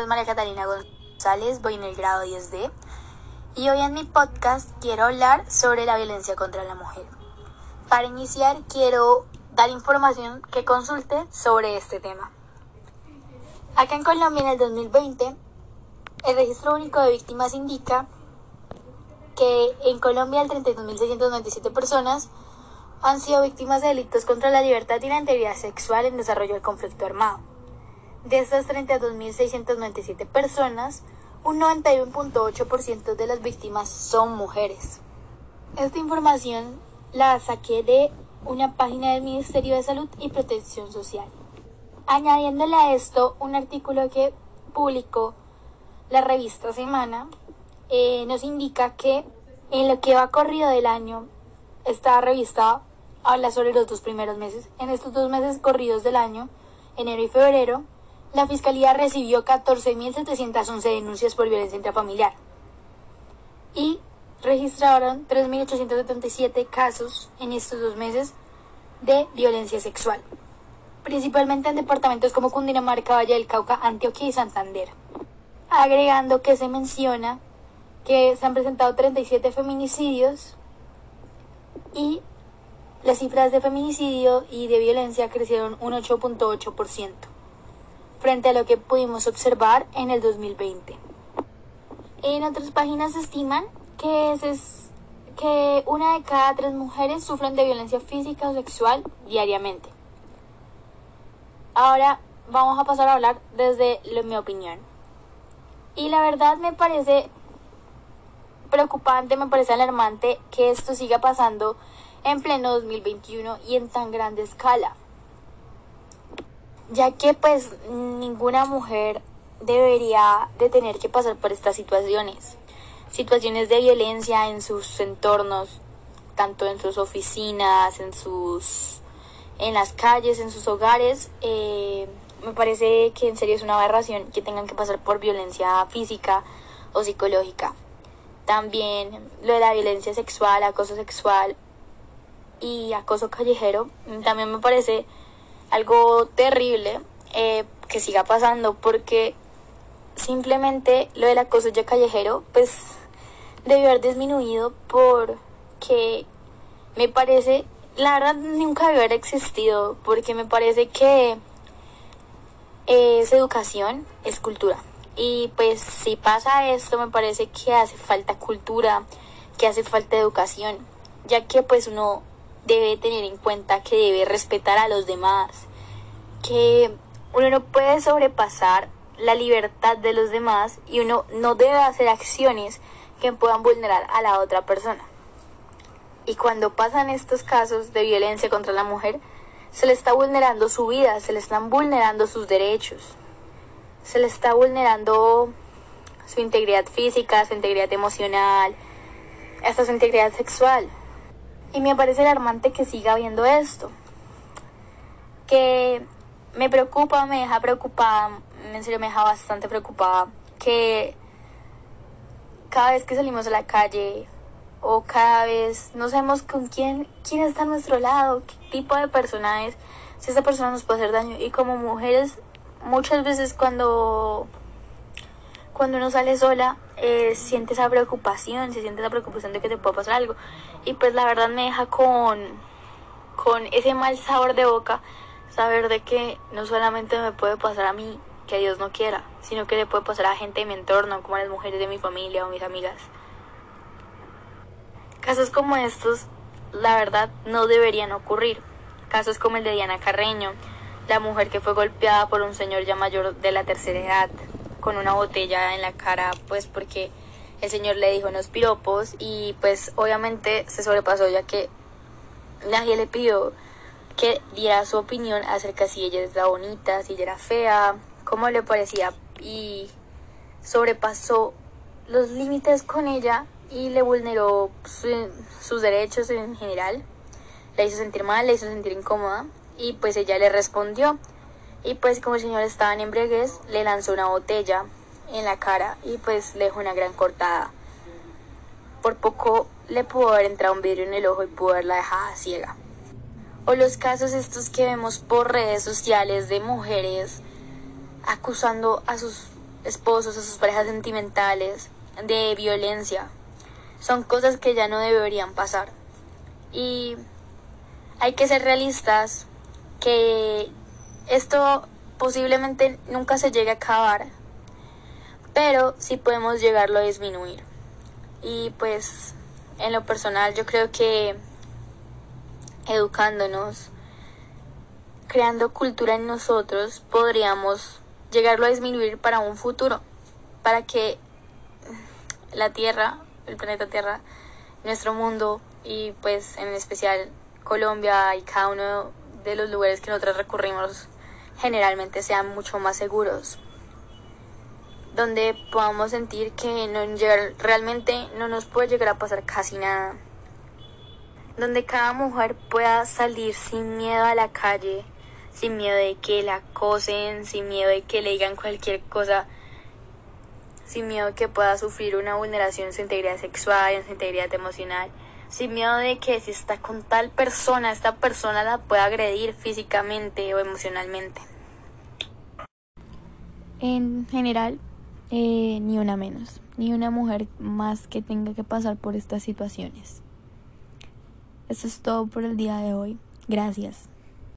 nombre es María Catalina González, voy en el grado 10D y hoy en mi podcast quiero hablar sobre la violencia contra la mujer. Para iniciar quiero dar información que consulte sobre este tema. Acá en Colombia en el 2020 el registro único de víctimas indica que en Colombia el 32.697 personas han sido víctimas de delitos contra la libertad y la integridad sexual en desarrollo del conflicto armado. De estas 32.697 personas, un 91.8% de las víctimas son mujeres. Esta información la saqué de una página del Ministerio de Salud y Protección Social. Añadiéndole a esto un artículo que publicó la revista Semana, eh, nos indica que en lo que va corrido del año, esta revista habla sobre los dos primeros meses. En estos dos meses corridos del año, enero y febrero, la Fiscalía recibió 14.711 denuncias por violencia intrafamiliar y registraron 3.877 casos en estos dos meses de violencia sexual, principalmente en departamentos como Cundinamarca, Valle del Cauca, Antioquia y Santander. Agregando que se menciona que se han presentado 37 feminicidios y las cifras de feminicidio y de violencia crecieron un 8.8% frente a lo que pudimos observar en el 2020. En otras páginas estiman que, es, que una de cada tres mujeres sufren de violencia física o sexual diariamente. Ahora vamos a pasar a hablar desde mi opinión. Y la verdad me parece preocupante, me parece alarmante que esto siga pasando en pleno 2021 y en tan grande escala ya que pues ninguna mujer debería de tener que pasar por estas situaciones, situaciones de violencia en sus entornos, tanto en sus oficinas, en sus en las calles, en sus hogares, eh, me parece que en serio es una aberración que tengan que pasar por violencia física o psicológica. También lo de la violencia sexual, acoso sexual y acoso callejero, también me parece algo terrible eh, que siga pasando porque simplemente lo del acoso ya callejero pues debió haber disminuido porque me parece la verdad nunca debió haber existido porque me parece que es educación es cultura. Y pues si pasa esto me parece que hace falta cultura que hace falta educación ya que pues uno debe tener en cuenta que debe respetar a los demás, que uno no puede sobrepasar la libertad de los demás y uno no debe hacer acciones que puedan vulnerar a la otra persona. Y cuando pasan estos casos de violencia contra la mujer, se le está vulnerando su vida, se le están vulnerando sus derechos, se le está vulnerando su integridad física, su integridad emocional, hasta su integridad sexual. Y me parece alarmante que siga habiendo esto. Que me preocupa, me deja preocupada, en serio me deja bastante preocupada que cada vez que salimos a la calle o cada vez no sabemos con quién, quién está a nuestro lado, qué tipo de persona es, si esa persona nos puede hacer daño. Y como mujeres, muchas veces cuando, cuando uno sale sola, eh, siente esa preocupación, se siente la preocupación de que te pueda pasar algo. Y pues la verdad me deja con, con ese mal sabor de boca, saber de que no solamente me puede pasar a mí, que Dios no quiera, sino que le puede pasar a gente de mi entorno, como a las mujeres de mi familia o mis amigas. Casos como estos, la verdad, no deberían ocurrir. Casos como el de Diana Carreño, la mujer que fue golpeada por un señor ya mayor de la tercera edad, con una botella en la cara, pues porque el señor le dijo unos piropos y pues obviamente se sobrepasó ya que nadie le pidió que diera su opinión acerca si ella era bonita, si ella era fea, cómo le parecía y sobrepasó los límites con ella y le vulneró sus derechos en general. La hizo sentir mal, la hizo sentir incómoda y pues ella le respondió. Y pues como el señor estaba en embriaguez, le lanzó una botella en la cara y pues le dejó una gran cortada. Por poco le pudo haber entrado un vidrio en el ojo y pudo haberla dejada ciega. O los casos estos que vemos por redes sociales de mujeres acusando a sus esposos, a sus parejas sentimentales, de violencia. Son cosas que ya no deberían pasar. Y hay que ser realistas que esto posiblemente nunca se llegue a acabar, pero sí podemos llegarlo a disminuir. Y pues en lo personal yo creo que educándonos, creando cultura en nosotros, podríamos llegarlo a disminuir para un futuro, para que la Tierra, el planeta Tierra, nuestro mundo y pues en especial Colombia y cada uno de los lugares que nosotros recurrimos generalmente sean mucho más seguros. Donde podamos sentir que no realmente no nos puede llegar a pasar casi nada. Donde cada mujer pueda salir sin miedo a la calle sin miedo de que la acosen sin miedo de que le digan cualquier cosa sin miedo que pueda sufrir una vulneración en su integridad sexual en su integridad emocional sin miedo de que si está con tal persona, esta persona la pueda agredir físicamente o emocionalmente. En general, eh, ni una menos, ni una mujer más que tenga que pasar por estas situaciones. Eso es todo por el día de hoy. Gracias.